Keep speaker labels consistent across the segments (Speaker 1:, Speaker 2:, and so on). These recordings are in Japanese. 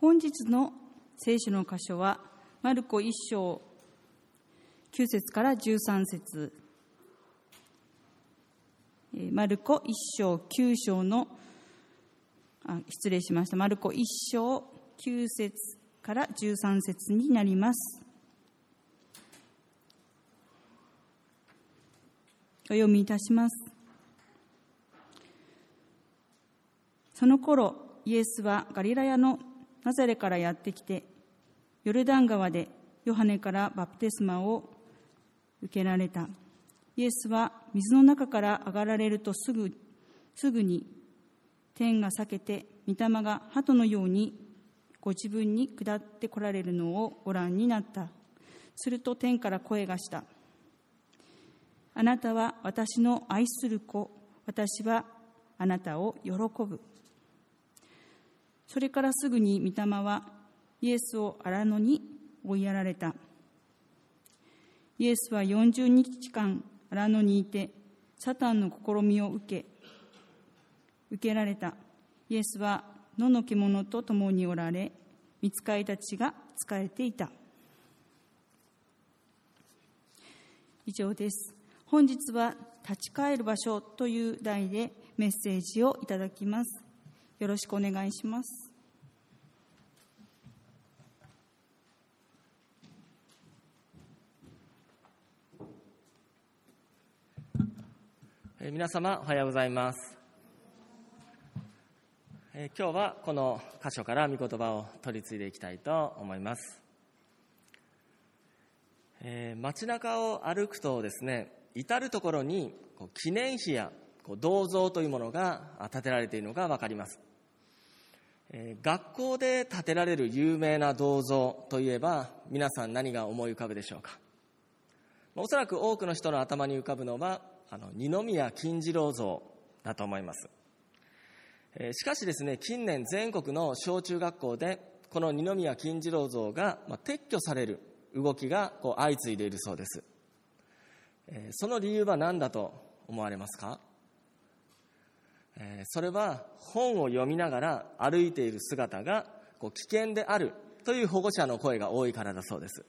Speaker 1: 本日の聖書の箇所は、マルコ1章9節から13節。マルコ1章9章のあ失礼しました。マルコ1章9節から13節になります。お読みいたします。その頃イエスはガリラヤのナザレからやってきてヨルダン川でヨハネからバプテスマを受けられた。イエスは水の中から上がられるとすぐすぐに天が裂けて御霊が鳩のようにご自分に下ってこられるのをご覧になった。すると天から声がした。あなたは私の愛する子。私はあなたを喜ぶ。それからすぐに御霊はイエスを荒野に追いやられた。イエスは40日間荒野にいてサタンの試みを受け受けられた。イエスは野の獣と共におられ見つかりたちが仕えていた。以上です。本日は立ち返る場所という題でメッセージをいただきます。よろしくお願いします。
Speaker 2: 皆様おはようございます、え今日はこの箇所から御言葉を取り継いでいきたいと思います、えー、街中を歩くとですね至る所にこう記念碑やこう銅像というものが建てられているのが分かります、学校で建てられる有名な銅像といえば皆さん何が思い浮かぶでしょうか？おそらく多くの人の頭に浮かぶのはあの二宮金次郎像だと思います、しかしですね近年全国の小中学校でこの二宮金次郎像が、撤去される動きがこう相次いでいるそうです、その理由は何だと思われますか、それは本を読みながら歩いている姿がこう危険であるという保護者の声が多いからだそうです。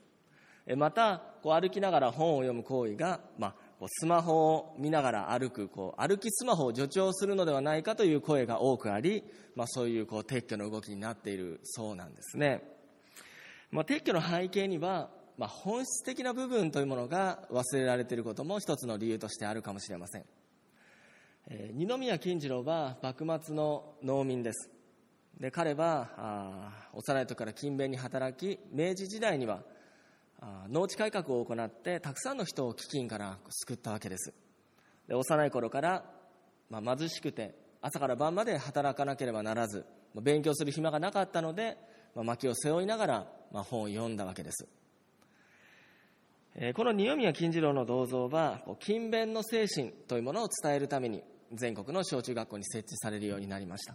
Speaker 2: またこう歩きながら本を読む行為が、まあ、スマホを見ながら歩くこう歩きスマホを助長するのではないかという声が多くあり、まあ、そういうこう撤去の動きになっているそうなんですね、まあ、撤去の背景には、まあ、本質的な部分というものが忘れられていることも一つの理由としてあるかもしれません、二宮金次郎は幕末の農民です。で彼は幼い時から勤勉に働き明治時代には農地改革を行ってたくさんの人を飢饉から救ったわけです。で幼い頃から、まあ、貧しくて朝から晩まで働かなければならず勉強する暇がなかったので、まあ、薪を背負いながら、まあ、本を読んだわけです、この二宮金次郎の銅像は勤勉の精神というものを伝えるために全国の小中学校に設置されるようになりました、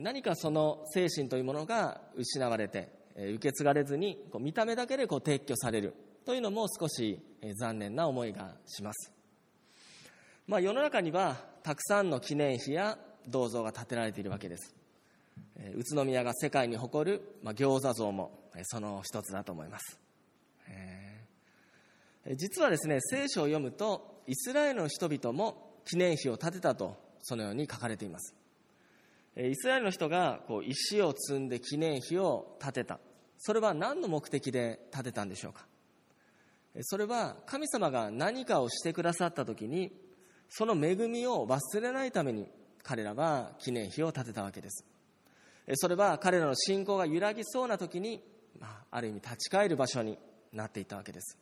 Speaker 2: 何かその精神というものが失われて受け継がれずに見た目だけで撤去されるというのも少し残念な思いがします、まあ、世の中にはたくさんの記念碑や銅像が建てられているわけです。宇都宮が世界に誇る、まあ、餃子像もその一つだと思います。実はですね聖書を読むとイスラエルの人々も記念碑を建てたとそのように書かれています。イスラエルの人がこう石を積んで記念碑を建てた。それは何の目的で建てたんでしょうか。それは神様が何かをしてくださった時にその恵みを忘れないために彼らは記念碑を建てたわけです。それは彼らの信仰が揺らぎそうな時に、あ、ある意味立ち返る場所になっていたわけです。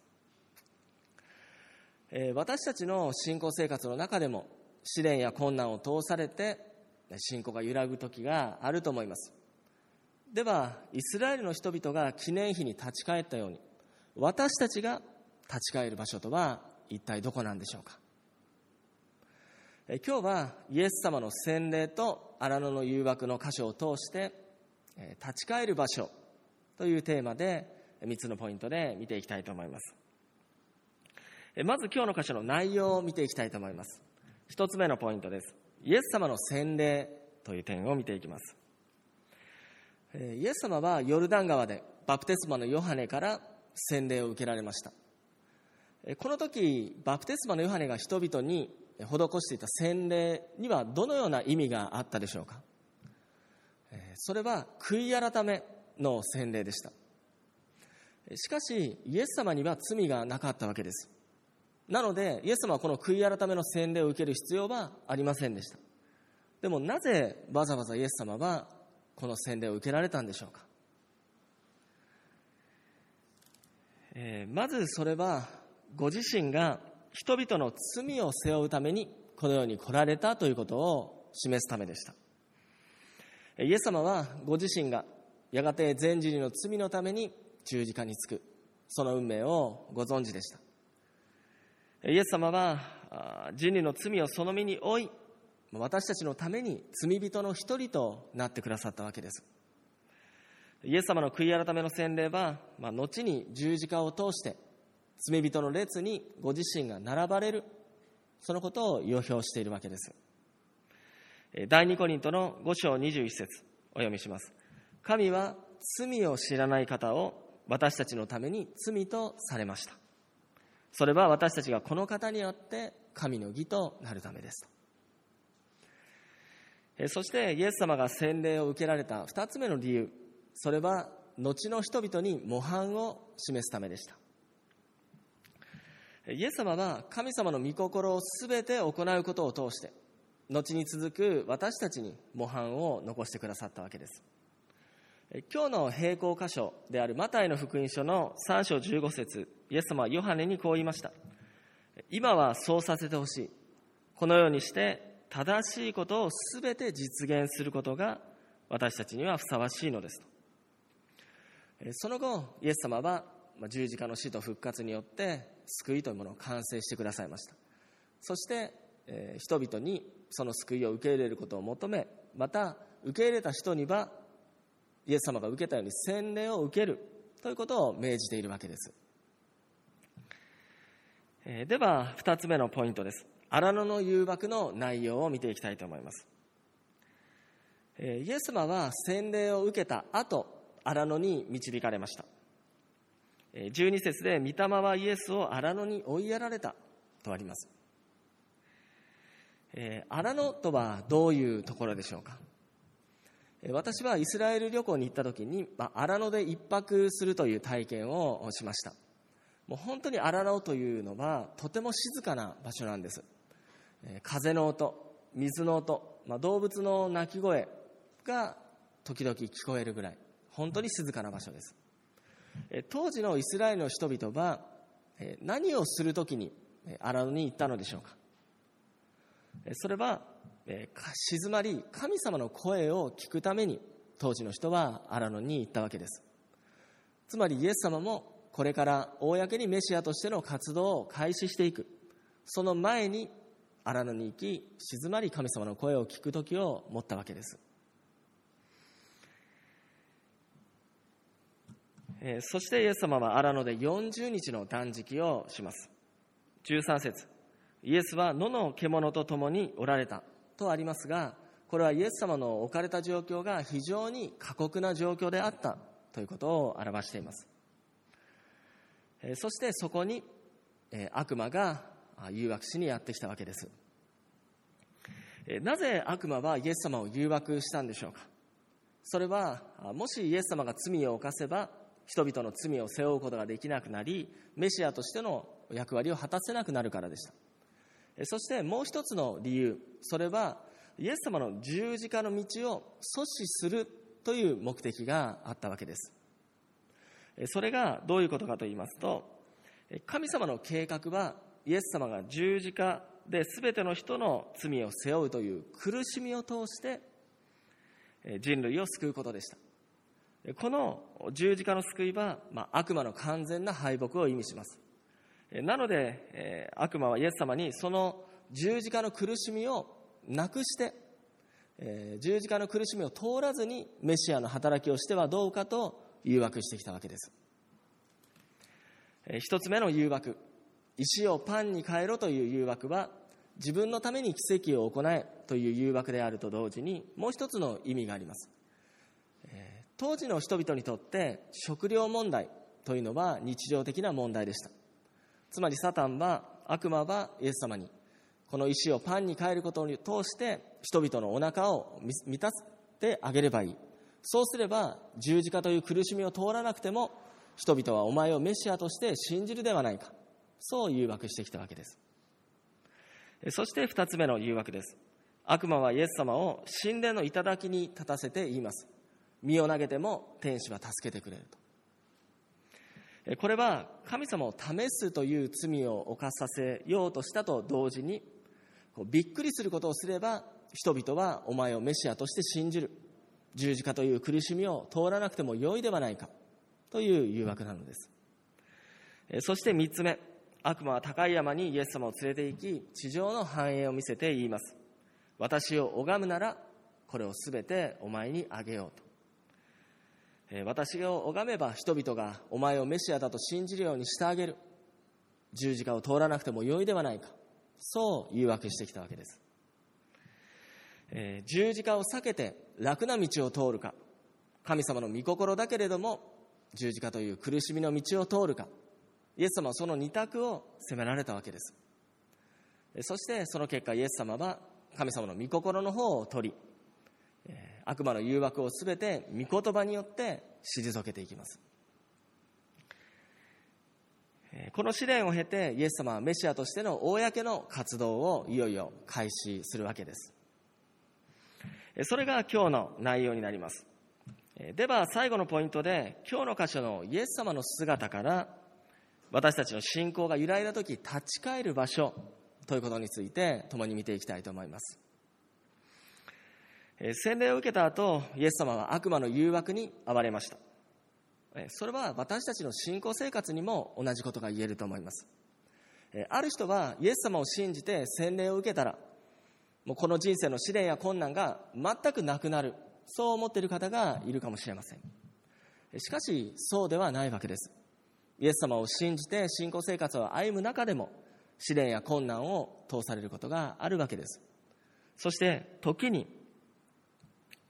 Speaker 2: 私たちの信仰生活の中でも試練や困難を通されて信仰が揺らぐ時があると思います。ではイスラエルの人々が記念碑に立ち返ったように私たちが立ち返る場所とは一体どこなんでしょうか？今日はイエス様の洗礼と荒野の誘惑の箇所を通して立ち返る場所というテーマで3つのポイントで見ていきたいと思います。まず今日の箇所の内容を見ていきたいと思います。1つ目のポイントです。イエス様の洗礼という点を見ていきます。イエス様はヨルダン川でバプテスマのヨハネから洗礼を受けられました。この時バプテスマのヨハネが人々に施していた洗礼にはどのような意味があったでしょうか。それは悔い改めの洗礼でした。しかしイエス様には罪がなかったわけです。なのでイエス様はこの悔い改めの洗礼を受ける必要はありませんでした。でもなぜわざわざイエス様はこの洗礼を受けられたんでしょうか、えー、まずそれはご自身が人々の罪を背負うためにこのように来られたということを示すためでした。イエス様はご自身がやがて全人類の罪のために十字架につくその運命をご存知でした。イエス様は人類の罪をその身に負い私たちのために罪人の一人となってくださったわけです。イエス様の悔い改めの洗礼は、まあ、後に十字架を通して罪人の列にご自身が並ばれるそのことを予表しているわけです。第二コリントの5章21節お読みします。神は罪を知らない方を私たちのために罪とされました。それは私たちがこの方によって神の義となるためです。そしてイエス様が洗礼を受けられた2つ目の理由。それは後の人々に模範を示すためでした。イエス様は神様の御心を全て行うことを通して後に続く私たちに模範を残してくださったわけです。今日の並行箇所であるマタイの福音書の3章15節イエス様はヨハネにこう言いました。今はそうさせてほしい。このようにして正しいことを全て実現することが私たちにはふさわしいのですと。その後イエス様は十字架の死と復活によって救いというものを完成してくださいました。そして人々にその救いを受け入れることを求めまた受け入れた人にはイエス様が受けたように洗礼を受ける。ということを命じているわけです。えでは2つ目のポイントです。荒野の誘惑の内容を見ていきたいと思います。えイエス様は洗礼を受けた後荒野に導かれました。12節で「御霊はイエスを荒野に追いやられた」とあります。え荒野とはどういうところでしょうか？私はイスラエル旅行に行った時に荒野で一泊するという体験をしました。もう本当に荒野というのはとても静かな場所なんです。風の音水の音、まあ、動物の鳴き声が時々聞こえるぐらい。本当に静かな場所です。当時のイスラエルの人々は何をする時に荒野に行ったのでしょうか。それは静まり神様の声を聞くために当時の人は荒野に行ったわけです。つまりイエス様もこれから公にメシアとしての活動を開始していく。その前に荒野に行き静まり神様の声を聞く時を持ったわけです、そしてイエス様は荒野で40日の断食をします。13節。イエスは野の獣と共におられた。とありますがこれはイエス様の置かれた状況が非常に過酷な状況であったということを表しています。そしてそこに悪魔が誘惑しにやってきたわけです。なぜ悪魔はイエス様を誘惑したんでしょうか？それはもしイエス様が罪を犯せば人々の罪を背負うことができなくなりメシアとしての役割を果たせなくなるからでした。そしてもう一つの理由それはイエス様の十字架の道を阻止するという目的があったわけです。それがどういうことかと言いますと神様の計画はイエス様が十字架で全ての人の罪を背負うという苦しみを通して人類を救うことでした。この十字架の救いは、まあ、悪魔の完全な敗北を意味します。なので悪魔はイエス様にその十字架の苦しみをなくしてえ十字架の苦しみを通らずにメシアの働きをしてはどうかと誘惑してきたわけです。え一つ目の誘惑。石をパンに変えろという誘惑は自分のために奇跡を行えという誘惑であると同時にもう一つの意味があります。当時の人々にとって食料問題というのは日常的な問題でした。つまりサタンは悪魔はイエス様にこの石をパンに変えることを通して人々のお腹を満たしてあげればいい。そうすれば十字架という苦しみを通らなくても人々はお前をメシアとして信じるではないか。そう誘惑してきたわけです。そして二つ目の誘惑です。悪魔はイエス様を神殿の頂に立たせて言います。身を投げても天使は助けてくれると。これは神様を試すという罪を犯させようとしたと同時にびっくりすることをすれば人々はお前をメシアとして信じる。十字架という苦しみを通らなくてもよいではないか。という誘惑なのです。そして三つ目。悪魔は高い山にイエス様を連れて行き地上の繁栄を見せて言います。私を拝むならこれを全てお前にあげようと。私を拝めば人々がお前をメシアだと信じるようにしてあげる。十字架を通らなくてもよいではないか。そう誘惑してきたわけです、えー、十字架を避けて楽な道を通るか。神様の御心だけれども十字架という苦しみの道を通るか。イエス様はその二択を責められたわけです。そしてその結果イエス様は神様の御心の方を取り悪魔の誘惑をすべて御言葉によって退けていきます。この試練を経てイエス様はメシアとしての公の活動をいよいよ開始するわけです。それが今日の内容になります。では最後のポイントで今日の箇所のイエス様の姿から私たちの信仰が揺らいだ時立ち返る場所ということについて共に見ていきたいと思います。洗礼を受けた後、イエス様は悪魔の誘惑に遭われました。それは私たちの信仰生活にも同じことが言えると思います。ある人はイエス様を信じて洗礼を受けたら、もうこの人生の試練や困難が全くなくなる。そう思っている方がいるかもしれません。しかし、そうではないわけです。イエス様を信じて信仰生活を歩む中でも、試練や困難を通されることがあるわけです。そして、時に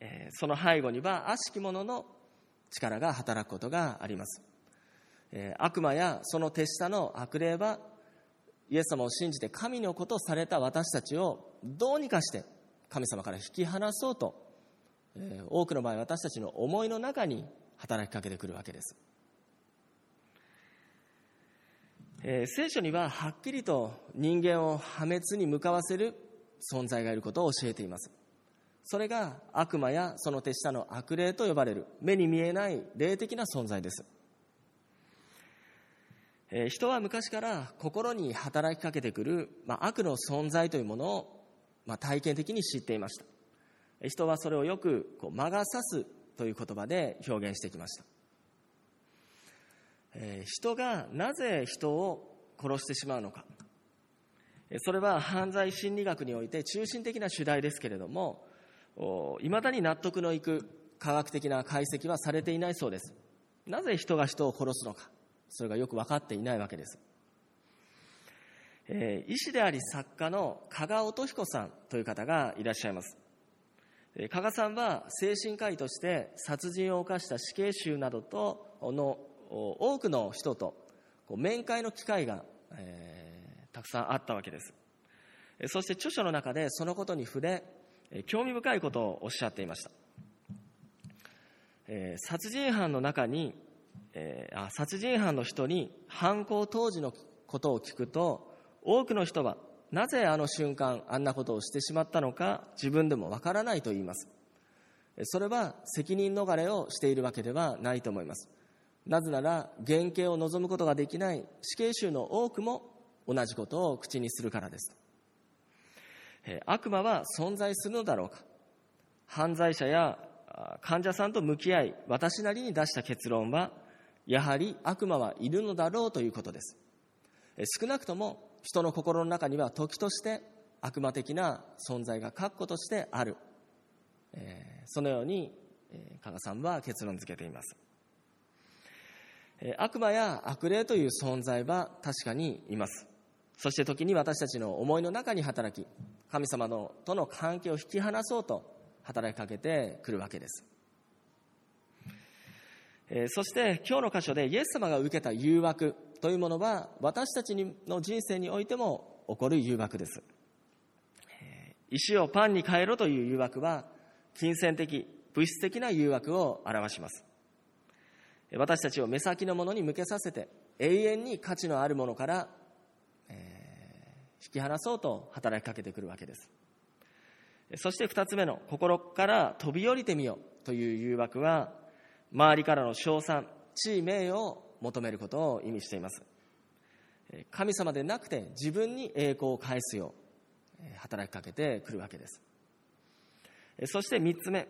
Speaker 2: えその背後には悪しき者の力が働くことがあります、え悪魔やその手下の悪霊はイエス様を信じて神のことをされた私たちをどうにかして神様から引き離そうと、え多くの場合私たちの思いの中に働きかけてくるわけです、え聖書にははっきりと人間を破滅に向かわせる存在がいることを教えています。それが悪魔やその手下の悪霊と呼ばれる目に見えない霊的な存在です。え人は昔から心に働きかけてくる、まあ、悪の存在というものを、まあ、体験的に知っていました。人はそれをよくこう魔が差すという言葉で表現してきました。え人がなぜ人を殺してしまうのか。それは犯罪心理学において中心的な主題ですけれども、いまだに納得のいく科学的な解析はされていないそうです。なぜ人が人を殺すのか、それがよく分かっていないわけです。えー、医師であり作家の加賀音彦さんという方がいらっしゃいます。加賀さんは精神科医として殺人を犯した死刑囚などとの多くの人と面会の機会が、えー、たくさんあったわけです。そして著書の中でそのことに触れ、興味深いことをおっしゃっていました。えー、殺人犯の中に、えー、あ殺人犯の人に犯行当時のことを聞くと多くの人はなぜあの瞬間あんなことをしてしまったのか自分でもわからないと言います。それは責任逃れをしているわけではないと思います。なぜなら原型を望むことができない死刑囚の多くも同じことを口にするからです。悪魔は存在するのだろうか。犯罪者や患者さんと向き合い私なりに出した結論はやはり悪魔はいるのだろうということです。少なくとも人の心の中には時として悪魔的な存在が確固としてある、そのように、え加賀さんは結論付けています、え悪魔や悪霊という存在は確かにいます。そして時に私たちの思いの中に働き神様のとの関係を引き離そうと働きかけてくるわけです。えそして今日の箇所でイエス様が受けた誘惑というものは私たちの人生においても起こる誘惑です。石をパンに変えろという誘惑は金銭的物質的な誘惑を表します。私たちを目先のものに向けさせて永遠に価値のあるものから、引き離そうと働きかけてくるわけです。そして二つ目の心から飛び降りてみようという誘惑は周りからの称賛地位名誉を求めることを意味しています。神様でなくて自分に栄光を返すよう働きかけてくるわけです。そして三つ目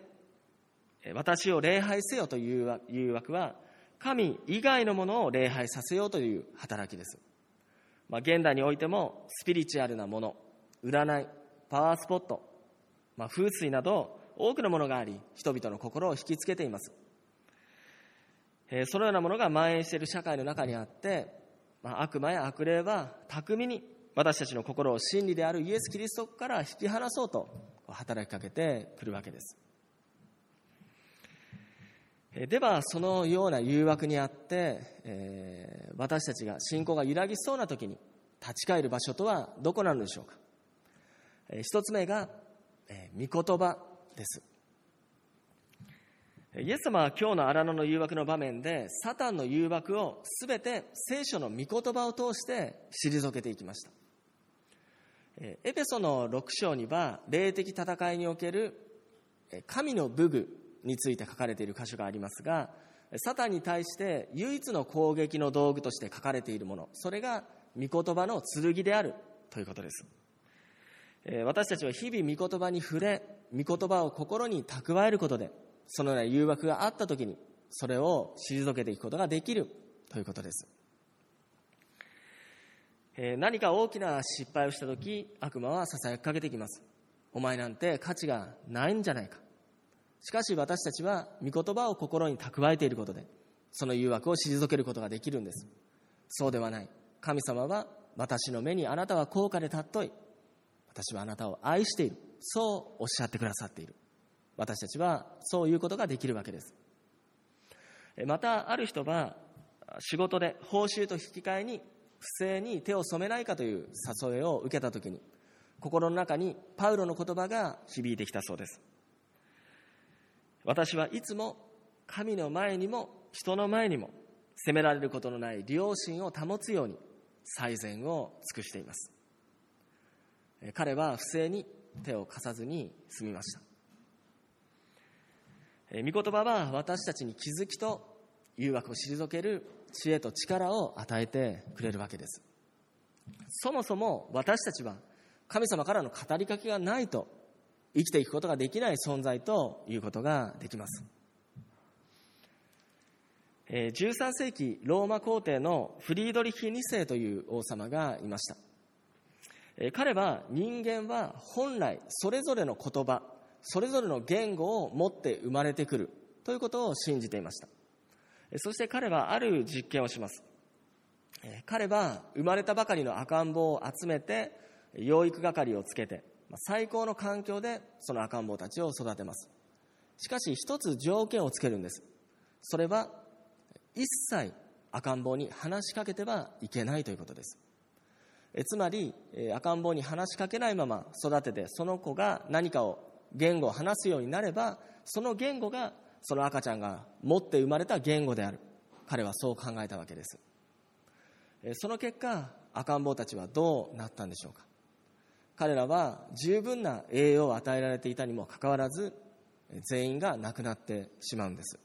Speaker 2: 私を礼拝せよという誘惑は神以外のものを礼拝させようという働きです、まあ、現代においてもスピリチュアルなもの占いパワースポット、まあ、風水など多くのものがあり人々の心を引きつけています。えそのようなものが蔓延している社会の中にあって、まあ、悪魔や悪霊は巧みに私たちの心を真理であるイエス・キリストから引き離そうと働きかけてくるわけです。ではそのような誘惑にあって、えー、私たちが信仰が揺らぎそうな時に立ち返る場所とはどこなのでしょうか、えー、一つ目が、えー、御言葉です。イエス様は今日の荒野の誘惑の場面でサタンの誘惑を全て聖書の御言葉を通して退けていきました。エペソの6章には霊的戦いにおける神の武具について書かれている箇所がありますがサタンに対して唯一の攻撃の道具として書かれているものそれが御言葉の剣であるということです。私たちは日々御言葉に触れ御言葉を心に蓄えることでそのような誘惑があった時にそれを退けていくことができるということです。何か大きな失敗をした時悪魔はささやきかけてきます。お前なんて価値がないんじゃないか。しかし私たちは御言葉を心に蓄えていることでその誘惑を退けることができるんです。そうではない。神様は私の目にあなたは高価で尊い。私はあなたを愛している。そうおっしゃってくださっている。私たちはそういうことができるわけです。またある人は仕事で報酬と引き換えに不正に手を染めないかという誘いを受けた時に心の中にパウロの言葉が響いてきたそうです。私はいつも神の前にも人の前にも責められることのない良心を保つように最善を尽くしています。彼は不正に手を貸さずに済みました。御言葉は私たちに気づきと誘惑を退ける知恵と力を与えてくれるわけです。そもそも私たちは神様からの語りかけがないと生きていくことができない存在ということができます。13世紀ローマ皇帝のフリードリヒ2世という王様がいました。彼は人間は本来それぞれの言葉それぞれの言語を持って生まれてくるということを信じていました。そして彼はある実験をします。彼は生まれたばかりの赤ん坊を集めて養育係をつけて最高の環境でその赤ん坊たちを育てます。しかし一つ条件をつけるんです。それは一切赤ん坊に話しかけてはいけないということです。つまり赤ん坊に話しかけないまま育ててその子が何かを言語を話すようになればその言語がその赤ちゃんが持って生まれた言語である。彼はそう考えたわけです。その結果赤ん坊たちはどうなったんでしょうか。彼らは十分な栄養を与えられていたにもかかわらず全員が亡くなってしまうんです、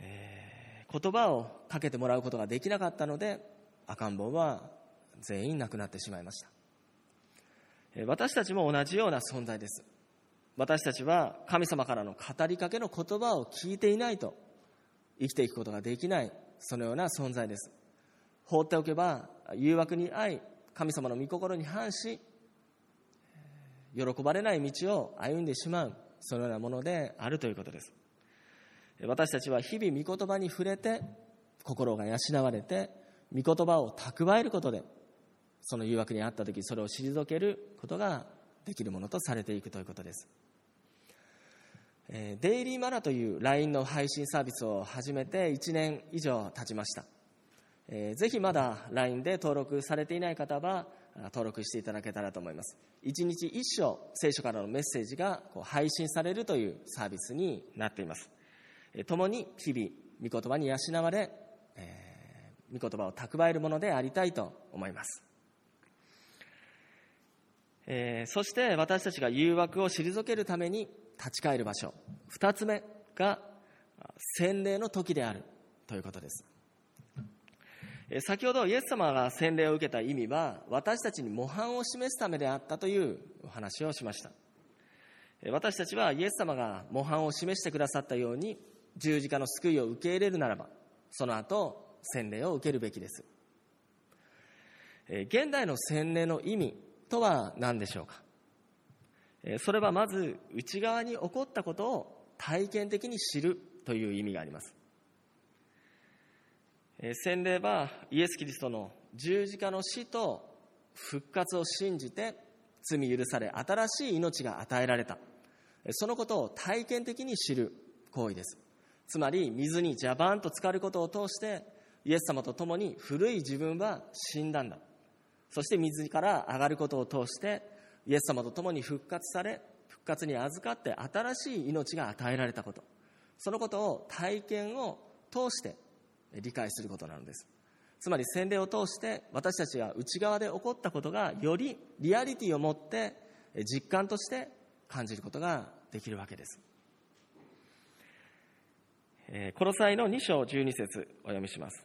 Speaker 2: えー、言葉をかけてもらうことができなかったので赤ん坊は全員亡くなってしまいました。私たちも同じような存在です。私たちは神様からの語りかけの言葉を聞いていないと生きていくことができないそのような存在です。放っておけば誘惑に遭い神様の御心に反し喜ばれない道を歩んでしまうそのようなものであるということです私たちは日々御言葉に触れて心が養われて御言葉を蓄えることでその誘惑にあった時それを退けることができるものとされていくということですえデイリーマナという LINE の配信サービスを始めて1年以上経ちました。えぜひまだ LINE で登録されていない方は登録していただけたらと思います。1日1章聖書からのメッセージがこう配信されるというサービスになっています。えー共に日々、御言葉に養われ、えー御言葉を蓄えるものでありたいと思います。えそして私たちが誘惑を退けるために立ち返る場所二つ目が洗礼の時であるということです先ほどイエス様が洗礼を受けた意味は私たちに模範を示すためであったというお話をしました。私たちはイエス様が模範を示してくださったように十字架の救いを受け入れるならばその後洗礼を受けるべきです。現代の洗礼の意味とは何でしょうか？それはまず内側に起こったことを体験的に知るという意味があります。洗礼はイエス・キリストの十字架の死と復活を信じて罪許され新しい命が与えられた。そのことを体験的に知る行為です。つまり水にジャバンと浸かることを通してイエス様と共に古い自分は死んだんだ。そして水から上がることを通してイエス様と共に復活され復活に預かって新しい命が与えられたこと。そのことを体験を通して理解することなのです。つまり洗礼を通して私たちが内側で起こったことがよりリアリティを持って実感として感じることができるわけです。えーコロサイの2章12節お読みします。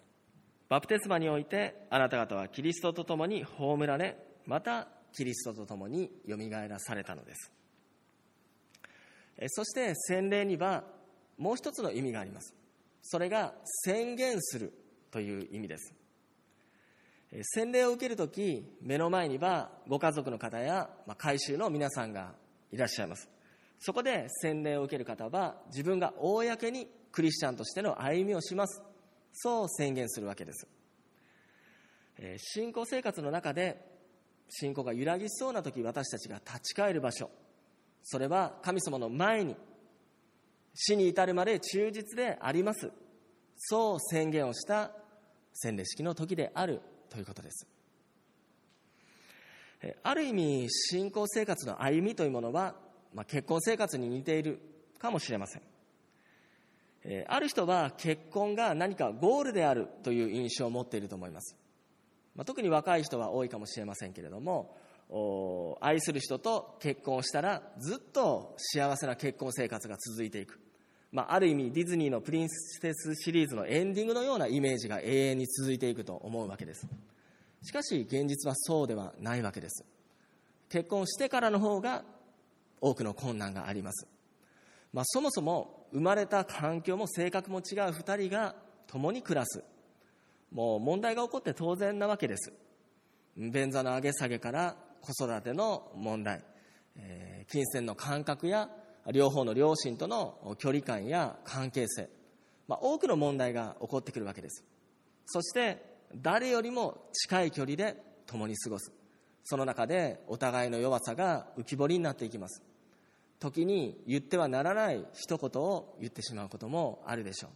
Speaker 2: バプテスマにおいてあなた方はキリストと共に葬られまたキリストと共によみがえらされたのです。えそして洗礼にはもう一つの意味があります。それが宣言するという意味です。え洗礼を受けるとき目の前にはご家族の方や、改宗の皆さんがいらっしゃいます。そこで洗礼を受ける方は自分が公にクリスチャンとしての歩みをします。そう宣言するわけです。信仰生活の中で信仰が揺らぎそうな時私たちが立ち返る場所。それは神様の前に死に至るまで忠実であります。そう宣言をした洗礼式の時であるということです。ある意味信仰生活の歩みというものは、まあ、結婚生活に似ているかもしれません。ある人は結婚が何かゴールであるという印象を持っていると思います、まあ、特に若い人は多いかもしれませんけれども愛する人と結婚したらずっと幸せな結婚生活が続いていく、まあ、ある意味ディズニーのプリンセスシリーズのエンディングのようなイメージが永遠に続いていくと思うわけです。しかし現実はそうではないわけです。結婚してからの方が多くの困難があります。まあ、そもそも生まれた環境も性格も違う2人が共に暮らす。もう問題が起こって当然なわけです。便座の上げ下げから子育ての問題、えー金銭の感覚や両方の両親との距離感や関係性、まあ、多くの問題が起こってくるわけです。そして誰よりも近い距離で共に過ごす。その中でお互いの弱さが浮き彫りになっていきます。時に言ってはならない一言を言ってしまうこともあるでしょ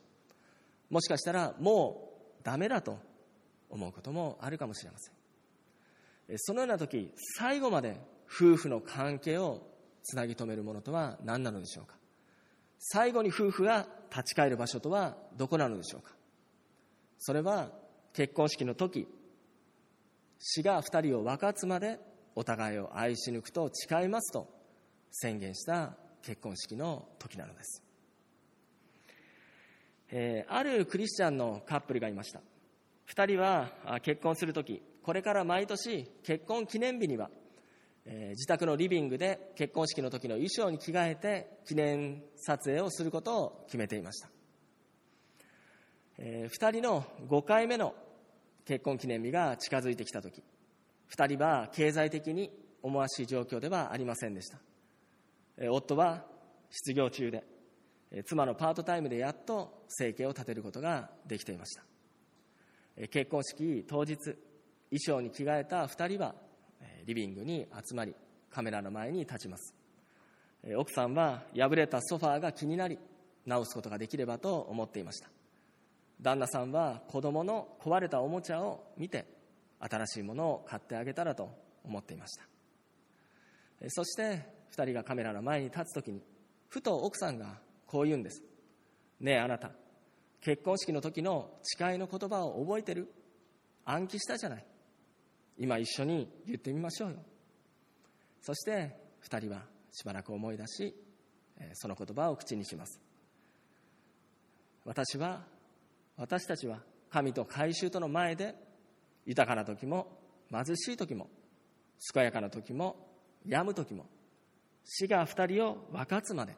Speaker 2: う。もしかしたらもうダメだと思うこともあるかもしれません。そのような時最後まで夫婦の関係をつなぎ止めるものとは何なのでしょうか？最後に夫婦が立ち返る場所とはどこなのでしょうか？それは結婚式の時死が二人を分かつまでお互いを愛し抜くと誓いますと宣言した結婚式の時なのです、えーあるクリスチャンのカップルがいました。2人は結婚する時これから毎年結婚記念日には、えー自宅のリビングで結婚式の時の衣装に着替えて記念撮影をすることを決めていました、え2人の5回目の結婚記念日が近づいてきた時2人は経済的に思わしい状況ではありませんでした。えー夫は失業中でえー妻のパートタイムでやっと生計を立てることができていました。えー結婚式当日衣装に着替えた2人はリビングに集まりカメラの前に立ちます。奥さんは破れたソファーが気になり直すことができればと思っていました。旦那さんは子供の壊れたおもちゃを見て新しいものを買ってあげたらと思っていました。そして2人がカメラの前に立つ時にふと奥さんがこう言うんです。ねえあなた結婚式の時の誓いの言葉を覚えてる？暗記したじゃない。今一緒に言ってみましょうよ。そして2人はしばらく思い出しその言葉を口にします。私は私たちは神と改宗との前で豊かな時も貧しい時も健やかな時も病む時も死が二人を分かつまで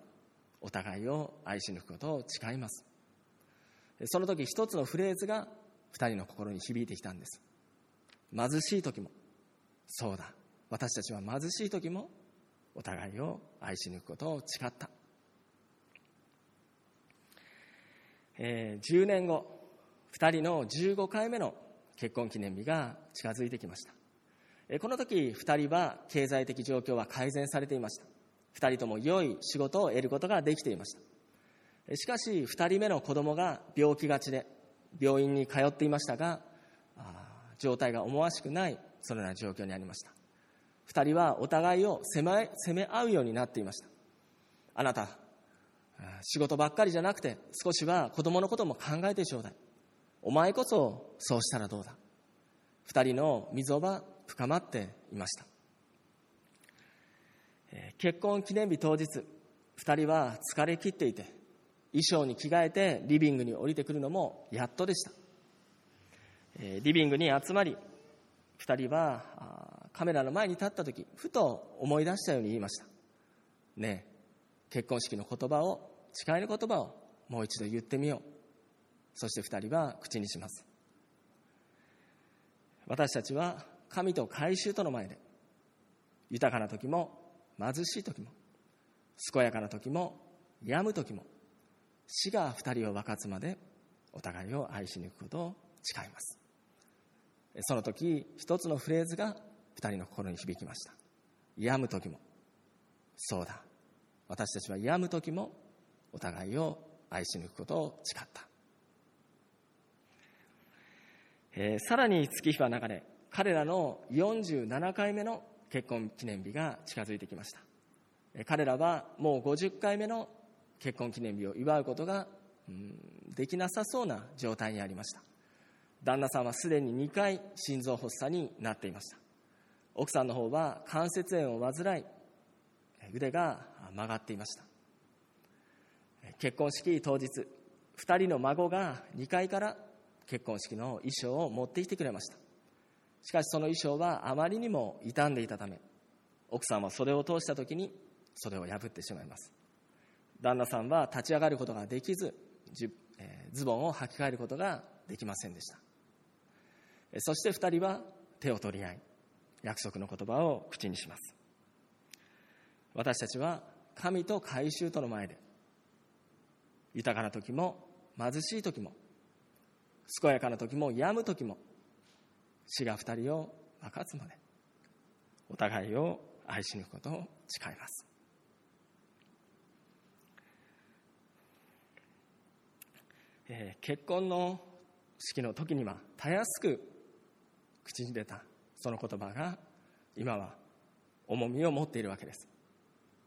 Speaker 2: お互いを愛し抜くことを誓います。その時一つのフレーズが二人の心に響いてきたんです。貧しい時も。そうだ。私たちは貧しい時もお互いを愛し抜くことを誓った、えー、10年後2人の15回目の結婚記念日が近づいてきました。この時2人は経済的状況は改善されていました。2人とも良い仕事を得ることができていました。しかし2人目の子供が病気がちで病院に通っていましたが状態が思わしくないそのような状況にありました。2人はお互いを責め責め合うようになっていました。あなた仕事ばっかりじゃなくて少しは子供のことも考えてちょうだい。お前こそそうしたらどうだ。2人の溝は深まっていました。結婚記念日当日2人は疲れ切っていて衣装に着替えてリビングに降りてくるのもやっとでした。リビングに集まり2人はカメラの前に立った時ふと思い出したように言いました。ねえ結婚式の言葉を誓いの言葉をもう一度言ってみよう。そして2人は口にします。私たちは神と改宗との前で豊かな時も貧しい時も健やかな時も病む時も死が2人を分かつまでお互いを愛し抜くことを誓います。その時一つのフレーズが2人の心に響きました。病む時も。そうだ。私たちは病む時もお互いを愛し抜くことを誓った、えー、さらに月日は流れ彼らの47回目の結婚記念日が近づいてきました。彼らはもう50回目の結婚記念日を祝うことが、うん、できなさそうな状態にありました。旦那さんはすでに2回心臓発作になっていました。奥さんの方は関節炎を患い腕が曲がっていました。結婚式当日2人の孫が2階から結婚式の衣装を持ってきてくれました。しかしその衣装はあまりにも傷んでいたため奥さんは袖を通した時に袖を破ってしまいます。旦那さんは立ち上がることができずズボンを履き替えることができませんでした。そして2人は手を取り合い約束の言葉を口にします。私たちは神と改宗との前で豊かな時も貧しい時も健やかな時も病む時も死が二人を分かつまでお互いを愛し抜くことを誓います、えー、結婚の式の時にはたやすく口に出たその言葉が今は重みを持っているわけです。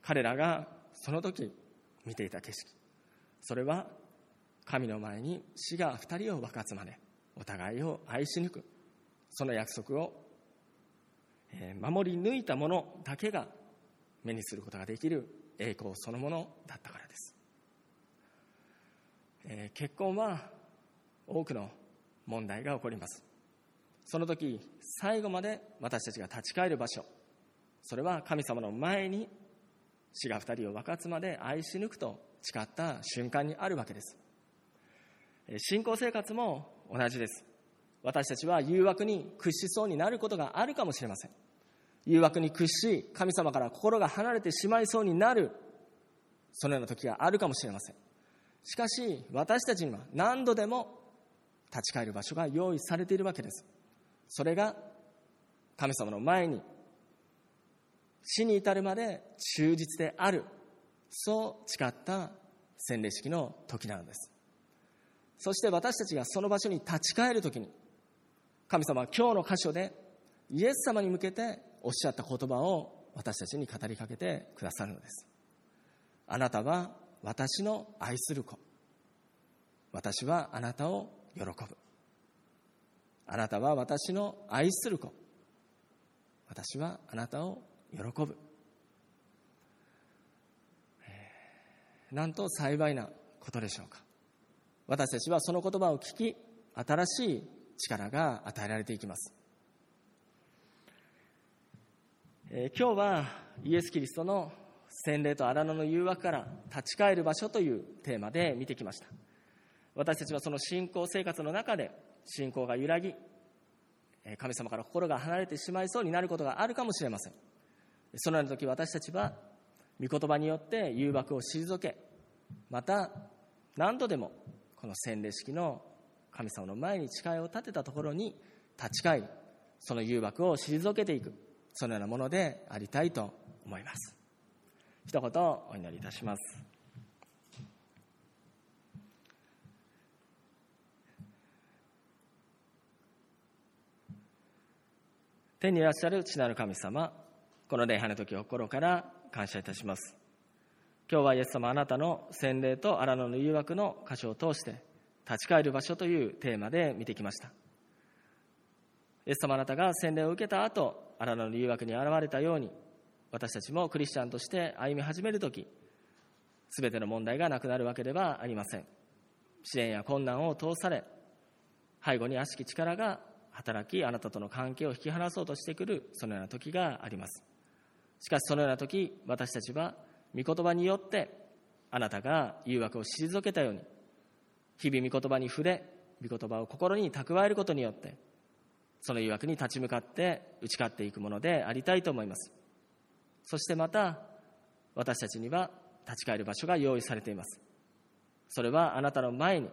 Speaker 2: 彼らがその時見ていた景色。それは神の前に死が二人を分かつまでお互いを愛し抜く。その約束を守り抜いた者だけが目にすることができる栄光そのものだったからです、結婚は多くの問題が起こります。その時最後まで私たちが立ち返る場所。それは神様の前に死が二人を分かつまで愛し抜くと誓った瞬間にあるわけです。信仰生活も同じです。私たちは誘惑に屈しそうになることがあるかもしれません。誘惑に屈し神様から心が離れてしまいそうになる。そのような時があるかもしれません。しかし私たちには何度でも立ち返る場所が用意されているわけです。それが神様の前に死に至るまで忠実であるそう誓った洗礼式の時なのです。そして私たちがその場所に立ち返る時に神様は今日の箇所でイエス様に向けておっしゃった言葉を私たちに語りかけてくださるのです。あなたは私の愛する子。私はあなたを喜ぶ。あなたは私の愛する子。私はあなたを喜ぶ。なんと幸いなことでしょうか。私たちはその言葉を聞き新しい力が与えられていきます。えー、今日はイエス・キリストの洗礼と荒野の誘惑から立ち返る場所というテーマで見てきました。私たちはその信仰生活の中で信仰が揺らぎ神様から心が離れてしまいそうになることがあるかもしれません。そのような時私たちは御言葉によって誘惑を退けまた何度でもこの洗礼式の神様の前に誓いを立てたところに立ち返りその誘惑を退けていくそのようなものでありたいと思います。一言お祈りいたします。天にいらっしゃる父なる神様この礼拝の時を心から感謝いたします。今日はイエス様あなたの洗礼と荒野の誘惑の箇所を通して立ち返る場所というテーマで見てきました。イエス様あなたが洗礼を受けた後荒野の誘惑に現れたように私たちもクリスチャンとして歩み始める時全ての問題がなくなるわけではありません。試練や困難を通され背後に悪しき力が働きあなたとの関係を引き離そうとしてくるそのような時があります。しかしそのような時私たちは御言葉によってあなたが誘惑を退けたように日々御言葉に触れ御言葉を心に蓄えることによってその誘惑に立ち向かって打ち勝っていくものでありたいと思います。そしてまた私たちには立ち返る場所が用意されています。それはあなたの前に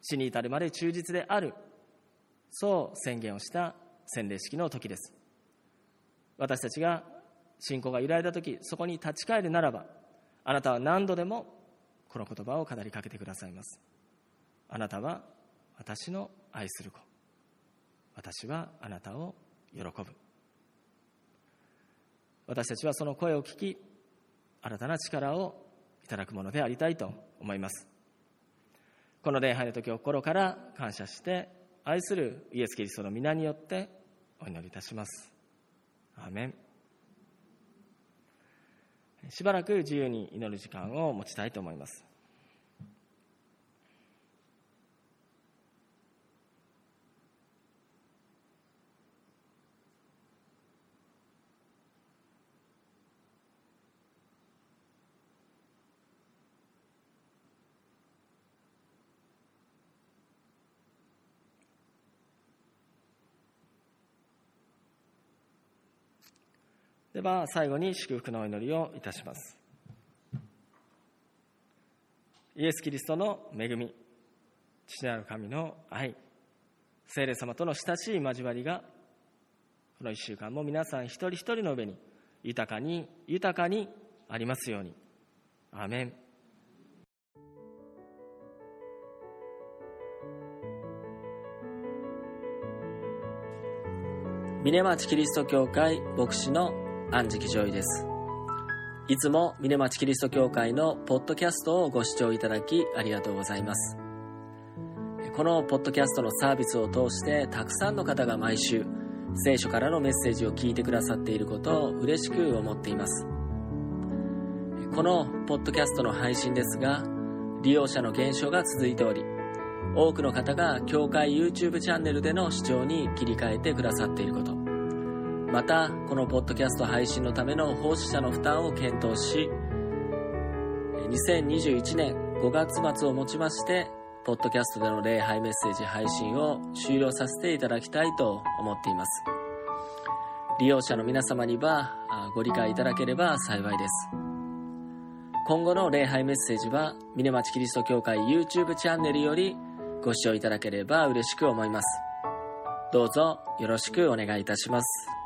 Speaker 2: 死に至るまで忠実であるそう宣言をした洗礼式の時です。私たちが信仰が揺らいだ時そこに立ち返るならばあなたは何度でもこの言葉を語りかけてくださいます。あなたは私の愛する子。私はあなたを喜ぶ。私たちはその声を聞き新たな力をいただくものでありたいと思います。この礼拝の時を心から感謝して愛するイエス・キリストの皆によってお祈りいたします。アーメン。しばらく自由に祈る時間を持ちたいと思います。では最後に祝福のお祈りをいたします。イエス・キリストの恵み父なる神の愛聖霊様との親しい交わりがこの1週間も皆さん一人一人の上に豊かに豊かにありますように。アーメン。峰町キリスト教会牧師の安食ジョイです。いつも峰町キリスト教会のポッドキャストをご視聴いただきありがとうございます。このポッドキャストのサービスを通してたくさんの方が毎週聖書からのメッセージを聞いてくださっていることを嬉しく思っています。このポッドキャストの配信ですが利用者の減少が続いており多くの方が教会 YouTube チャンネルでの視聴に切り替えてくださっていることまたこのポッドキャスト配信のための奉仕者の負担を検討し2021年5月末をもちましてポッドキャストでの礼拝メッセージ配信を終了させていただきたいと思っています。利用者の皆様にはご理解いただければ幸いです。今後の礼拝メッセージは峰町キリスト教会 YouTube チャンネルよりご視聴いただければ嬉しく思います。どうぞよろしくお願いいたします。